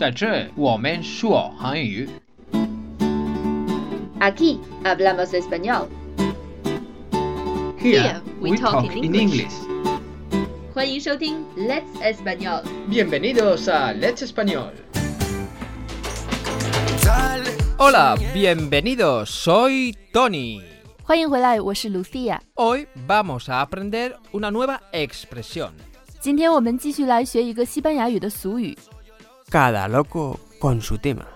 在这我们说韩语。 Aquí hablamos español. Here we talk in English. 欢迎收听 Let's Español。 Bienvenidos a Let's Español. Hola, bienvenidos. Soy Tony. 欢迎回来，我是 Lucia。 Hoy vamos a aprender una nueva expresión. 今天我们继续来学一个西班牙语的俗语。 Cada loco con su tema.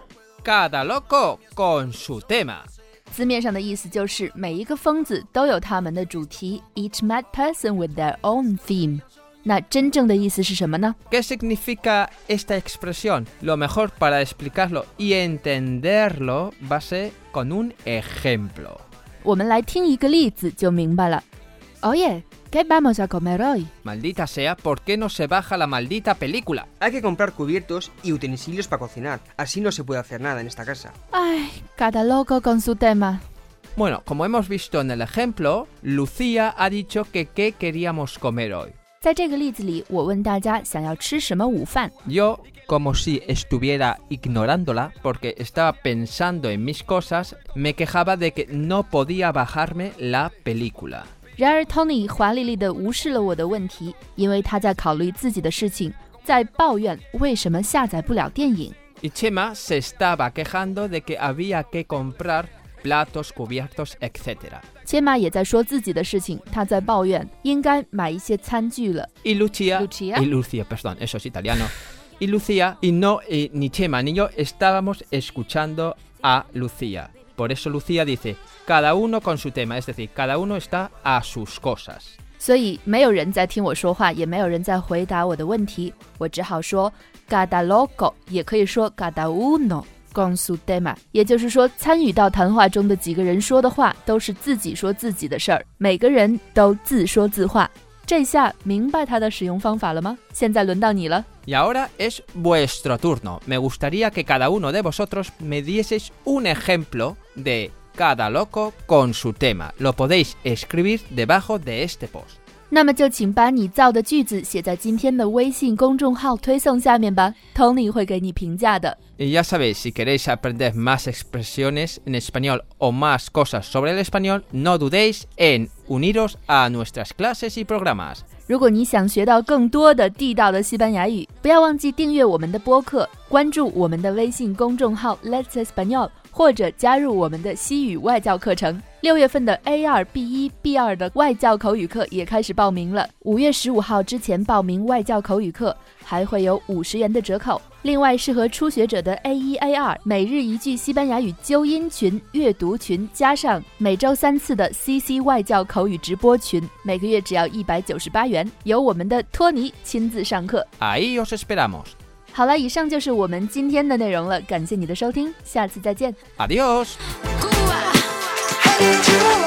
Cada loco con su tema. 字面上的意思就是每一个疯子都有他们的主题，each mad person with their own theme。那真正的意思是什么呢？ ¿Qué significa esta expresión? Lo mejor para explicarlo y entenderlo va a ser con un ejemplo. 我们来听一个例子就明白了。 Oye, ¿qué vamos a comer hoy？ Maldita sea, ¿por qué no se baja la maldita película? Hay que comprar cubiertos y utensilios para cocinar. Así no se puede hacer nada en esta casa. 唉，cada loco con su tema。 Bueno, como hemos visto en el ejemplo, Lucía ha dicho que qué queríamos comer hoy. 在这个例子里，我问大家想要吃什么午饭。 Yo, como si estuviera ignorándola, porque estaba pensando en mis cosas, me quejaba de que no podía bajarme la película. 然而，Tony 华丽丽地无视了我的问题，因为他在考虑自己的事情，在抱怨为什么下载不了电影。 Y Chema se estaba quejando de que había que comprar platos, cubiertos, etc. 切玛也在说自己的事情，他在抱怨应该买一些餐具了。 Y Lucia, Lucia. y Lucia, perdón, eso es italiano. Y Lucía, y no, y ni Chema ni yo estábamos escuchando a Lucía. Por eso Lucía dice, cada uno con su tema, es decir, cada uno está a sus cosas. 所以没有人在听我说话，也没有人在回答我的问题，我只好说 cada loco，也可以说 cada uno con su tema，也就是说，参与到谈话中的几个人说的话都是自己说自己的事儿，每个人都自说自话。 这下明白它的使用方法了吗？现在轮到你了。 Y ahora es vuestro turno. Me gustaría que cada uno de vosotros me dieseis un ejemplo de cada loco con su tema. Lo podéis escribir debajo de este post. 那么就请把你造的句子写在今天的微信公众号推送下面吧，Tony 会给你评价的。Y ya sabéis, si queréis aprender más expresiones en español o más cosas sobre el español, no dudéis en uniros a nuestras clases y programas. 如果你想学到更多的地道的西班牙语，不要忘记订阅我们的播客，关注我们的微信公众号 Let's Español，或者加入我们的西语外教课程。六月份的 A 二、B 一、B 二的外教口语课也开始报名了，五月十五号之前报名外教口语课还会有五十元的折扣。另外，适合初学者的 A 一、A 二每日一句西班牙语纠音群、阅读群，加上每周三次的 CC 外教口语直播群，每个月只要一百九十八元，由我们的托尼亲自上课。Ahí os esperamos. 好了，以上就是我们今天的内容了，感谢你的收听，下次再见。To